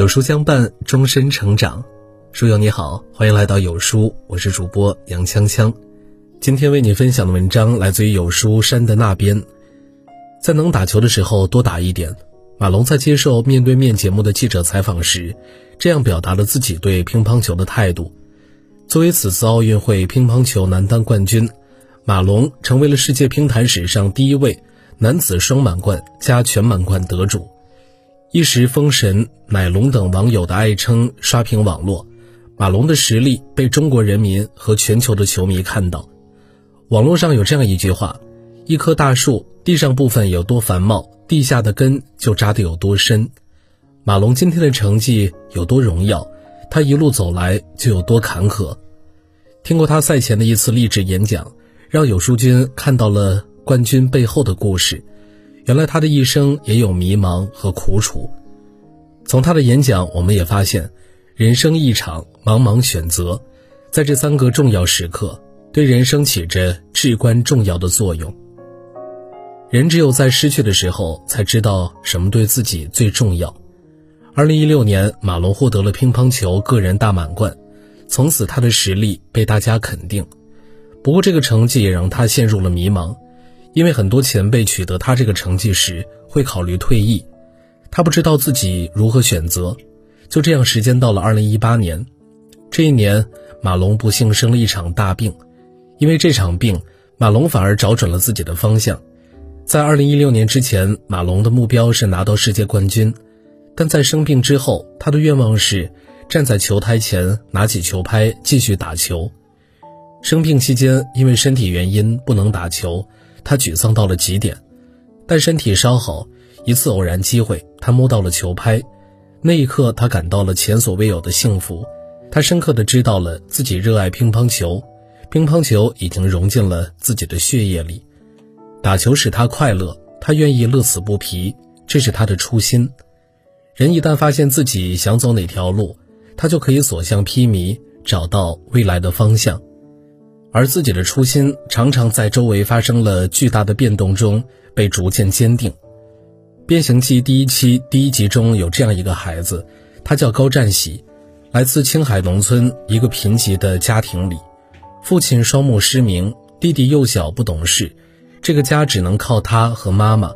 有书相伴，终身成长。书友你好，欢迎来到有书，我是主播杨锵锵。今天为你分享的文章来自于有书山的那边。在能打球的时候多打一点。马龙在接受面对面节目的记者采访时，这样表达了自己对乒乓球的态度。作为此次奥运会乒乓球男单冠军，马龙成为了世界乒坛史上第一位男子双满贯加全满贯得主。一时封神，乃龙等网友的爱称刷屏网络，马龙的实力被中国人民和全球的球迷看到。网络上有这样一句话：一棵大树地上部分有多繁茂，地下的根就扎得有多深。马龙今天的成绩有多荣耀，他一路走来就有多坎坷。听过他赛前的一次励志演讲，让有书君看到了冠军背后的故事。原来他的一生也有迷茫和苦楚。从他的演讲，我们也发现，人生一场，茫茫选择，在这三个重要时刻，对人生起着至关重要的作用。人只有在失去的时候，才知道什么对自己最重要。二零一六年，马龙获得了乒乓球个人大满贯，从此他的实力被大家肯定。不过，这个成绩也让他陷入了迷茫。因为很多前辈取得他这个成绩时会考虑退役，他不知道自己如何选择。就这样，时间到了二零一八年，这一年，马龙不幸生了一场大病。因为这场病，马龙反而找准了自己的方向。在二零一六年之前，马龙的目标是拿到世界冠军，但在生病之后，他的愿望是站在球台前，拿起球拍继续打球。生病期间，因为身体原因不能打球。他沮丧到了极点，但身体稍好。一次偶然机会，他摸到了球拍，那一刻他感到了前所未有的幸福。他深刻的知道了自己热爱乒乓球，乒乓球已经融进了自己的血液里。打球使他快乐，他愿意乐此不疲，这是他的初心。人一旦发现自己想走哪条路，他就可以所向披靡，找到未来的方向。而自己的初心常常在周围发生了巨大的变动中被逐渐坚定。《变形记》第一期第一集中有这样一个孩子，他叫高占喜，来自青海农村一个贫瘠的家庭里，父亲双目失明，弟弟幼小不懂事，这个家只能靠他和妈妈。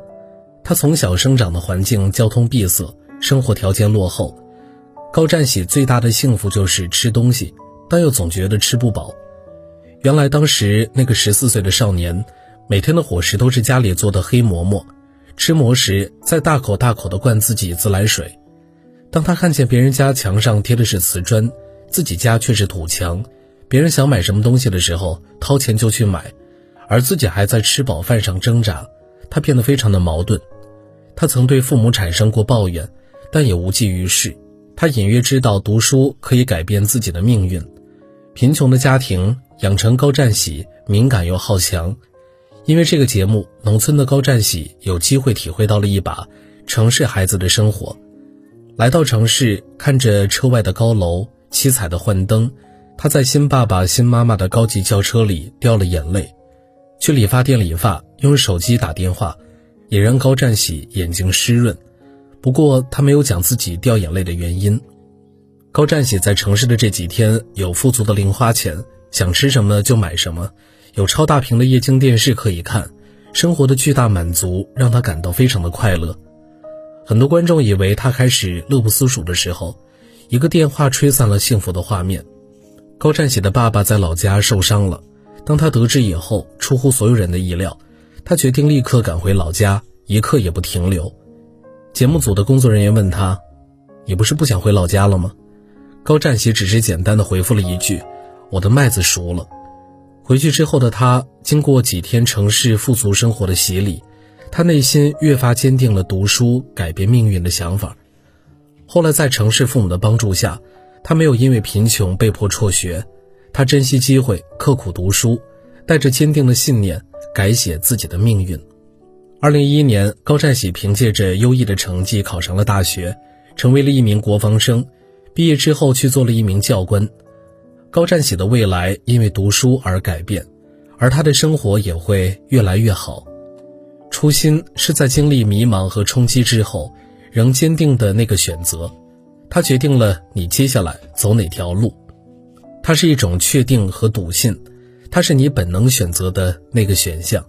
他从小生长的环境交通闭塞，生活条件落后。高占喜最大的幸福就是吃东西，但又总觉得吃不饱。原来当时那个十四岁的少年，每天的伙食都是家里做的黑馍馍，吃馍时再大口大口的灌自己自来水。当他看见别人家墙上贴的是瓷砖，自己家却是土墙，别人想买什么东西的时候掏钱就去买，而自己还在吃饱饭上挣扎，他变得非常的矛盾。他曾对父母产生过抱怨，但也无济于事。他隐约知道读书可以改变自己的命运，贫穷的家庭。养成高占喜敏感又好强，因为这个节目，农村的高占喜有机会体会到了一把城市孩子的生活。来到城市，看着车外的高楼、七彩的幻灯，他在新爸爸新妈妈的高级轿车里掉了眼泪。去理发店理发，用手机打电话，也让高占喜眼睛湿润。不过他没有讲自己掉眼泪的原因。高占喜在城市的这几天有富足的零花钱。想吃什么就买什么，有超大屏的液晶电视可以看，生活的巨大满足让他感到非常的快乐。很多观众以为他开始乐不思蜀的时候，一个电话吹散了幸福的画面。高占喜的爸爸在老家受伤了，当他得知以后，出乎所有人的意料，他决定立刻赶回老家，一刻也不停留。节目组的工作人员问他：“你不是不想回老家了吗？”高占喜只是简单的回复了一句。我的麦子熟了。回去之后的他，经过几天城市富足生活的洗礼，他内心越发坚定了读书改变命运的想法。后来在城市父母的帮助下，他没有因为贫穷被迫辍学，他珍惜机会，刻苦读书，带着坚定的信念改写自己的命运。二零一一年，高占喜凭借着优异的成绩考上了大学，成为了一名国防生。毕业之后去做了一名教官。高占喜的未来因为读书而改变，而他的生活也会越来越好。初心是在经历迷茫和冲击之后，仍坚定的那个选择。它决定了你接下来走哪条路。它是一种确定和笃信，它是你本能选择的那个选项。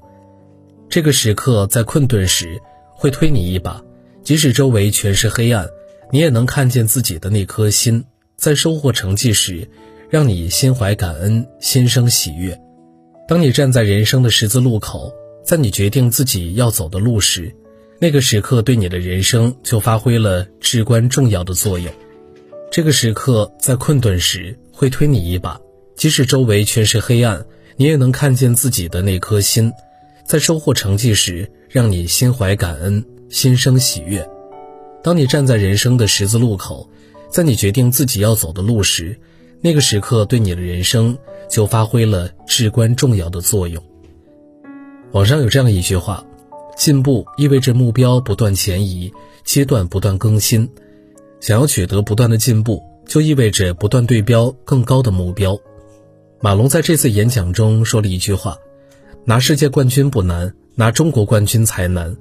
这个时刻在困顿时会推你一把，即使周围全是黑暗，你也能看见自己的那颗心。在收获成绩时，让你心怀感恩，心生喜悦。当你站在人生的十字路口，在你决定自己要走的路时，那个时刻对你的人生就发挥了至关重要的作用。这个时刻在困顿时会推你一把，即使周围全是黑暗，你也能看见自己的那颗心。在收获成绩时，让你心怀感恩，心生喜悦。当你站在人生的十字路口，在你决定自己要走的路时，那个时刻对你的人生就发挥了至关重要的作用。网上有这样一句话：进步意味着目标不断前移，阶段不断更新。想要取得不断的进步，就意味着不断对标更高的目标。马龙在这次演讲中说了一句话：“拿世界冠军不难，拿中国冠军才难。”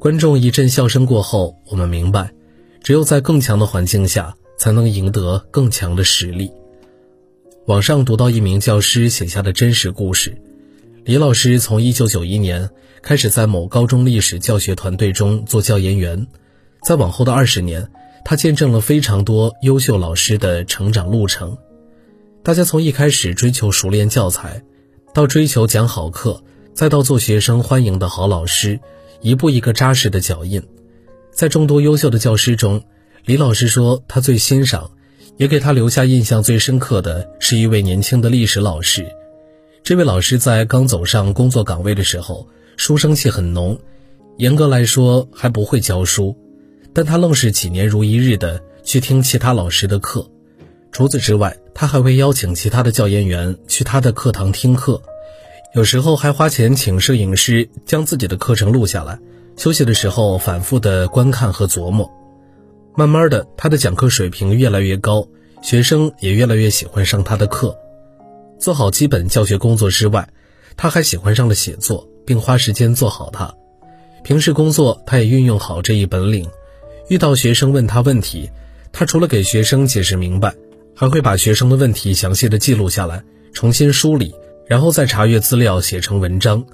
观众一阵笑声过后，我们明白，只有在更强的环境下，才能赢得更强的实力。网上读到一名教师写下的真实故事：李老师从1991年开始在某高中历史教学团队中做教研员，在往后的二十年。他见证了非常多优秀老师的成长路程，大家从一开始追求熟练教材，到追求讲好课，再到做学生欢迎的好老师，一步一个扎实的脚印。在众多优秀的教师中，李老师说他最欣赏，也给他留下印象最深刻的是一位年轻的历史老师。这位老师在刚走上工作岗位的时候，书生气很浓，严格来说还不会教书。但他愣是几年如一日的去听其他老师的课，除此之外，他还会邀请其他的教研员去他的课堂听课，有时候还花钱请摄影师将自己的课程录下来，休息的时候反复的观看和琢磨。慢慢的，他的讲课水平越来越高，学生也越来越喜欢上他的课。做好基本教学工作之外，他还喜欢上了写作，并花时间做好它。平时工作，他也运用好这一本领。遇到学生问他问题，他除了给学生解释明白，还会把学生的问题详细的记录下来，重新梳理，然后再查阅资料写成文章。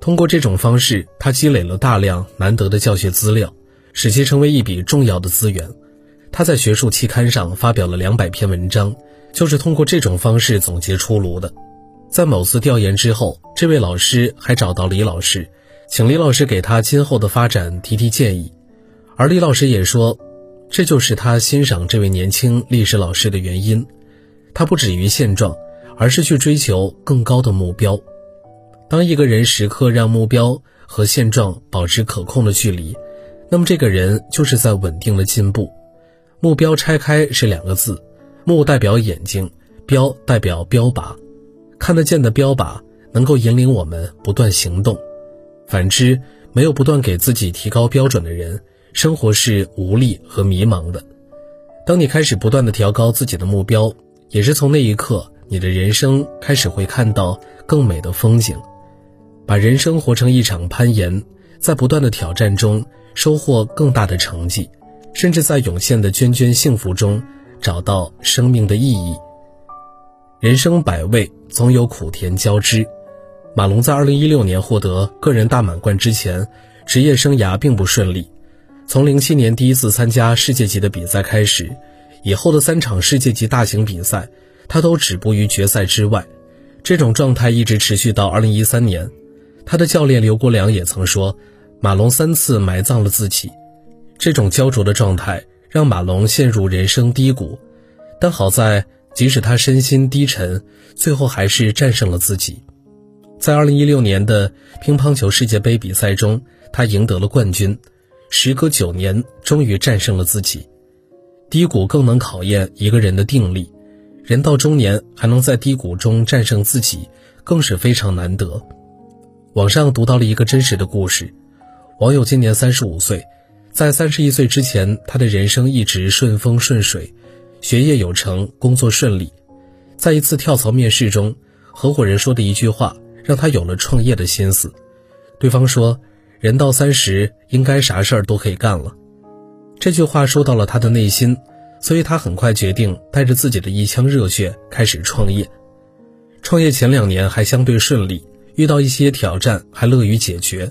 通过这种方式，他积累了大量难得的教学资料，使其成为一笔重要的资源。他在学术期刊上发表了两百篇文章，就是通过这种方式总结出炉的。在某次调研之后，这位老师还找到李老师，请李老师给他今后的发展提提建议。而李老师也说，这就是他欣赏这位年轻历史老师的原因。他不止于现状，而是去追求更高的目标。当一个人时刻让目标和现状保持可控的距离，那么这个人就是在稳定的进步。目标拆开是两个字，目代表眼睛，标代表标靶。看得见的标靶能够引领我们不断行动。反之，没有不断给自己提高标准的人。生活是无力和迷茫的。当你开始不断的调高自己的目标，也是从那一刻，你的人生开始会看到更美的风景。把人生活成一场攀岩，在不断的挑战中收获更大的成绩，甚至在涌现的涓涓幸福中找到生命的意义。人生百味，总有苦甜交织。马龙在二零一六年获得个人大满贯之前，职业生涯并不顺利。从零七年第一次参加世界级的比赛开始，以后的三场世界级大型比赛，他都止步于决赛之外。这种状态一直持续到二零一三年。他的教练刘国梁也曾说，马龙三次埋葬了自己。这种焦灼的状态让马龙陷入人生低谷，但好在即使他身心低沉，最后还是战胜了自己。在二零一六年的乒乓球世界杯比赛中，他赢得了冠军。时隔九年，终于战胜了自己。低谷更能考验一个人的定力。人到中年还能在低谷中战胜自己，更是非常难得。网上读到了一个真实的故事：网友今年三十五岁，在三十一岁之前，他的人生一直顺风顺水，学业有成，工作顺利。在一次跳槽面试中，合伙人说的一句话让他有了创业的心思。对方说。人到三十，应该啥事儿都可以干了。这句话说到了他的内心，所以他很快决定带着自己的一腔热血开始创业。创业前两年还相对顺利，遇到一些挑战还乐于解决，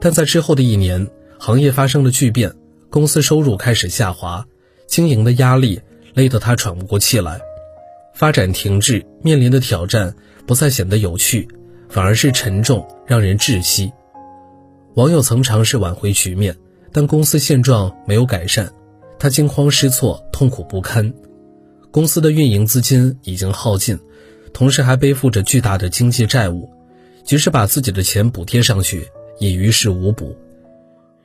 但在之后的一年，行业发生了巨变，公司收入开始下滑，经营的压力累得他喘不过气来，发展停滞，面临的挑战不再显得有趣，反而是沉重，让人窒息。网友曾尝试挽回局面，但公司现状没有改善，他惊慌失措，痛苦不堪，公司的运营资金已经耗尽。同时还背负着巨大的经济债务，即使把自己的钱补贴上去，也于事无补。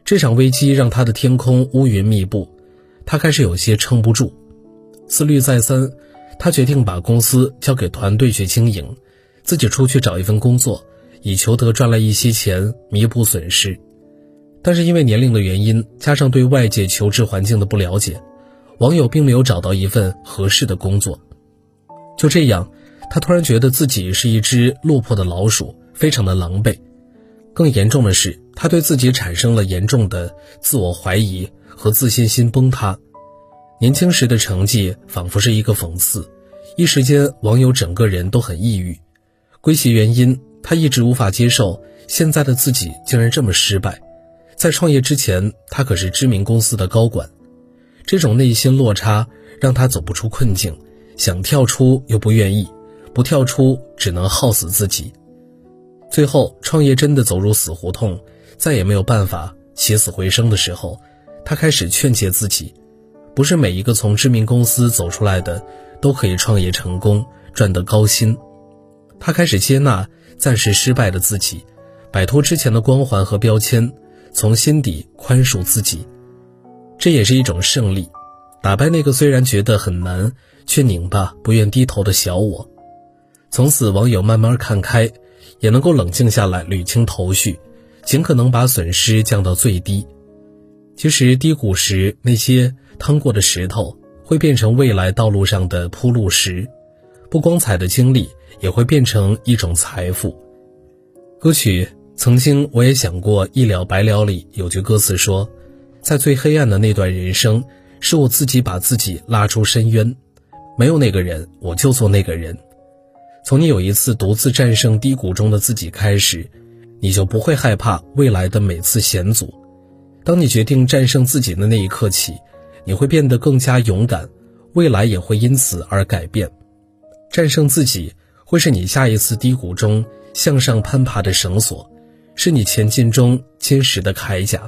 这场危机让他的天空乌云密布，他开始有些撑不住。思虑再三，他决定把公司交给团队去经营，自己出去找一份工作，以求得赚来一些钱弥补损失。但是因为年龄的原因，加上对外界求职环境的不了解，网友并没有找到一份合适的工作。就这样。他突然觉得自己是一只落魄的老鼠，非常的狼狈。更严重的是，他对自己产生了严重的自我怀疑和自信心崩塌。年轻时的成绩仿佛是一个讽刺，一时间网友整个人都很抑郁。归其原因，他一直无法接受现在的自己竟然这么失败。在创业之前，他可是知名公司的高管，这种内心落差让他走不出困境，想跳出又不愿意。不跳出，只能耗死自己。最后，创业真的走入死胡同，再也没有办法起死回生的时候，他开始劝诫自己：不是每一个从知名公司走出来的都可以创业成功，赚得高薪。他开始接纳暂时失败的自己，摆脱之前的光环和标签，从心底宽恕自己。这也是一种胜利，打败那个虽然觉得很难，却拧巴不愿低头的小我。从此，网友慢慢看开，也能够冷静下来，捋清头绪，尽可能把损失降到最低。其实，低谷时那些趟过的石头，会变成未来道路上的铺路石；不光彩的经历，也会变成一种财富。歌曲《曾经我也想过一了百了》里有句歌词说：“在最黑暗的那段人生，是我自己把自己拉出深渊，没有那个人，我就做那个人。”从你有一次独自战胜低谷中的自己开始，你就不会害怕未来的每次险阻。当你决定战胜自己的那一刻起，你会变得更加勇敢，未来也会因此而改变。战胜自己会是你下一次低谷中向上攀爬的绳索，是你前进中坚实的铠甲。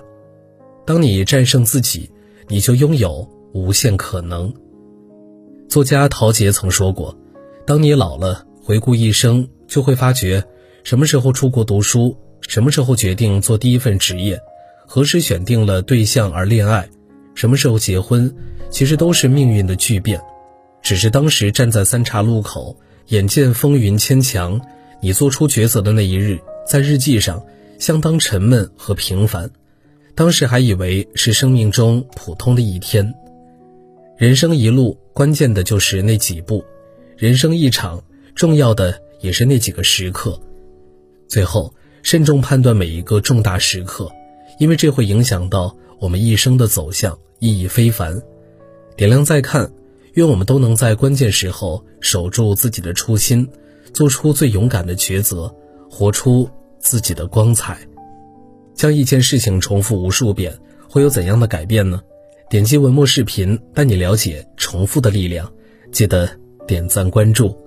当你战胜自己，你就拥有无限可能。作家陶杰曾说过：“当你老了。”回顾一生，就会发觉，什么时候出国读书，什么时候决定做第一份职业，何时选定了对象而恋爱，什么时候结婚，其实都是命运的巨变。只是当时站在三岔路口，眼见风云牵强，你做出抉择的那一日，在日记上相当沉闷和平凡。当时还以为是生命中普通的一天。人生一路，关键的就是那几步。人生一场。重要的也是那几个时刻，最后慎重判断每一个重大时刻，因为这会影响到我们一生的走向，意义非凡。点亮再看，愿我们都能在关键时候守住自己的初心，做出最勇敢的抉择，活出自己的光彩。将一件事情重复无数遍，会有怎样的改变呢？点击文末视频，带你了解重复的力量。记得点赞关注。